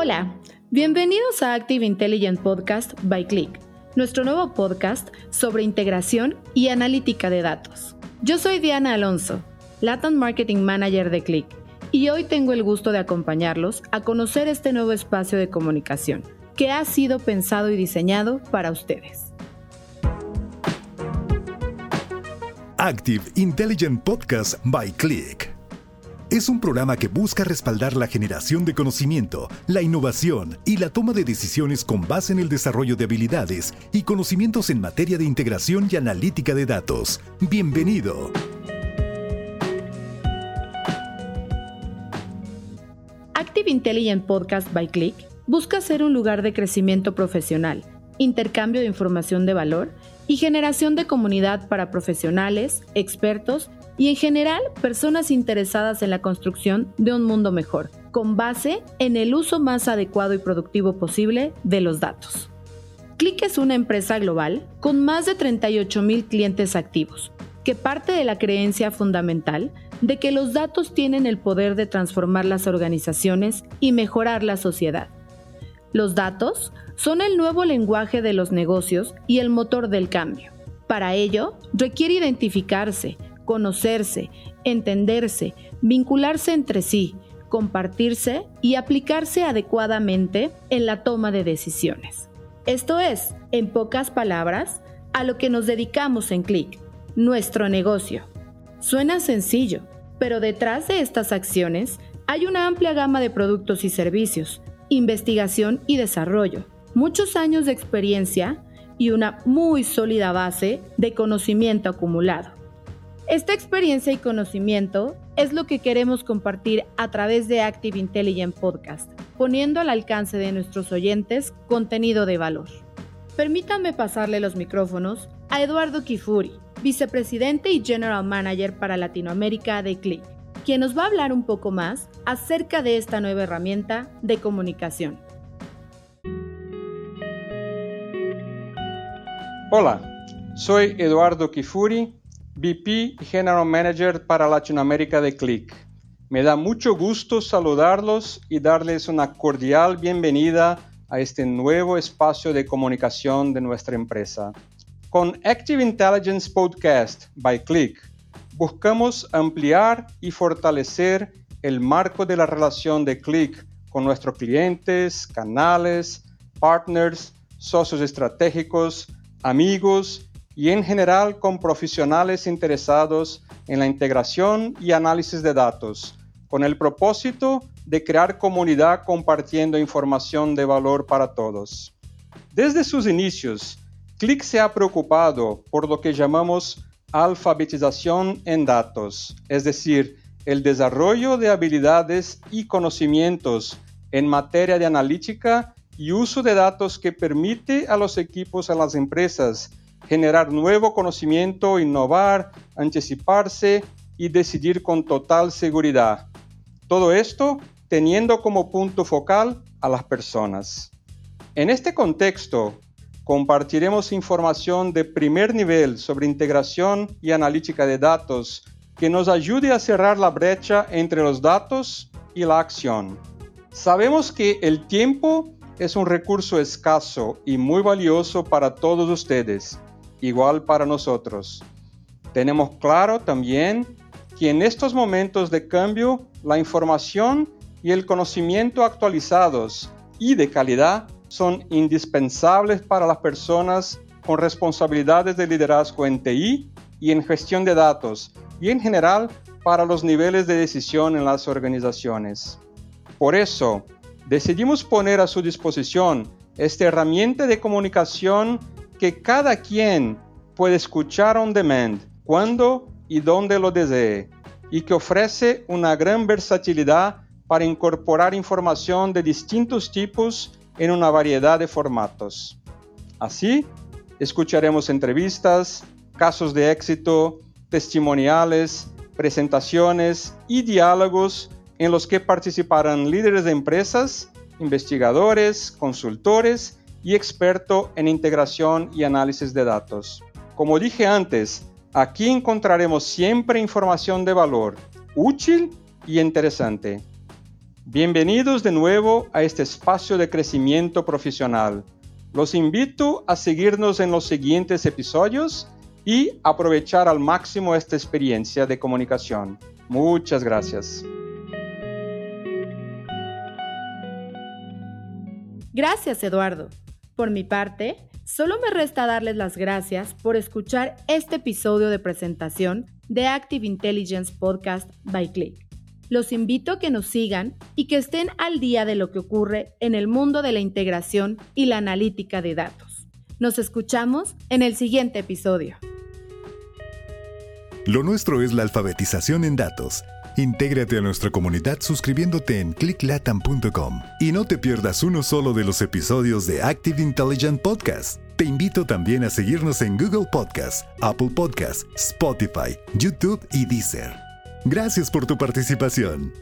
Hola, bienvenidos a Active Intelligent Podcast by Click, nuestro nuevo podcast sobre integración y analítica de datos. Yo soy Diana Alonso, Latin Marketing Manager de Click, y hoy tengo el gusto de acompañarlos a conocer este nuevo espacio de comunicación que ha sido pensado y diseñado para ustedes. Active Intelligent Podcast by Click es un programa que busca respaldar la generación de conocimiento, la innovación y la toma de decisiones con base en el desarrollo de habilidades y conocimientos en materia de integración y analítica de datos. Bienvenido. Active Intelligent Podcast by Click busca ser un lugar de crecimiento profesional, intercambio de información de valor y generación de comunidad para profesionales, expertos y en general personas interesadas en la construcción de un mundo mejor, con base en el uso más adecuado y productivo posible de los datos. Click es una empresa global con más de 38 mil clientes activos, que parte de la creencia fundamental de que los datos tienen el poder de transformar las organizaciones y mejorar la sociedad. Los datos son el nuevo lenguaje de los negocios y el motor del cambio. Para ello, requiere identificarse, conocerse, entenderse, vincularse entre sí, compartirse y aplicarse adecuadamente en la toma de decisiones. Esto es, en pocas palabras, a lo que nos dedicamos en Click, nuestro negocio. Suena sencillo, pero detrás de estas acciones hay una amplia gama de productos y servicios, investigación y desarrollo, muchos años de experiencia y una muy sólida base de conocimiento acumulado. Esta experiencia y conocimiento es lo que queremos compartir a través de Active Intelligent Podcast, poniendo al alcance de nuestros oyentes contenido de valor. Permítanme pasarle los micrófonos a Eduardo Kifuri, vicepresidente y general manager para Latinoamérica de Click, quien nos va a hablar un poco más acerca de esta nueva herramienta de comunicación. Hola, soy Eduardo Kifuri, VP y General Manager para Latinoamérica de Click. Me da mucho gusto saludarlos y darles una cordial bienvenida a este nuevo espacio de comunicación de nuestra empresa. Con Active Intelligence Podcast by Click, buscamos ampliar y fortalecer el marco de la relación de Click con nuestros clientes, canales, partners, socios estratégicos, amigos y en general con profesionales interesados en la integración y análisis de datos, con el propósito de crear comunidad compartiendo información de valor para todos. Desde sus inicios, Click se ha preocupado por lo que llamamos alfabetización en datos, es decir, el desarrollo de habilidades y conocimientos en materia de analítica y uso de datos que permite a los equipos en las empresas generar nuevo conocimiento, innovar, anticiparse y decidir con total seguridad. Todo esto teniendo como punto focal a las personas. En este contexto, compartiremos información de primer nivel sobre integración y analítica de datos que nos ayude a cerrar la brecha entre los datos y la acción. Sabemos que el tiempo es un recurso escaso y muy valioso para todos ustedes igual para nosotros. Tenemos claro también que en estos momentos de cambio la información y el conocimiento actualizados y de calidad son indispensables para las personas con responsabilidades de liderazgo en TI y en gestión de datos y en general para los niveles de decisión en las organizaciones. Por eso, decidimos poner a su disposición esta herramienta de comunicación que cada quien puede escuchar on demand cuando y donde lo desee y que ofrece una gran versatilidad para incorporar información de distintos tipos en una variedad de formatos. Así, escucharemos entrevistas, casos de éxito, testimoniales, presentaciones y diálogos en los que participarán líderes de empresas, investigadores, consultores y experto en integración y análisis de datos. Como dije antes, aquí encontraremos siempre información de valor, útil y interesante. Bienvenidos de nuevo a este espacio de crecimiento profesional. Los invito a seguirnos en los siguientes episodios y aprovechar al máximo esta experiencia de comunicación. Muchas gracias. Gracias, Eduardo. Por mi parte, solo me resta darles las gracias por escuchar este episodio de presentación de Active Intelligence Podcast by Click. Los invito a que nos sigan y que estén al día de lo que ocurre en el mundo de la integración y la analítica de datos. Nos escuchamos en el siguiente episodio. Lo nuestro es la alfabetización en datos. Intégrate a nuestra comunidad suscribiéndote en clicklatam.com y no te pierdas uno solo de los episodios de Active Intelligent Podcast. Te invito también a seguirnos en Google Podcast, Apple Podcast, Spotify, YouTube y Deezer. Gracias por tu participación.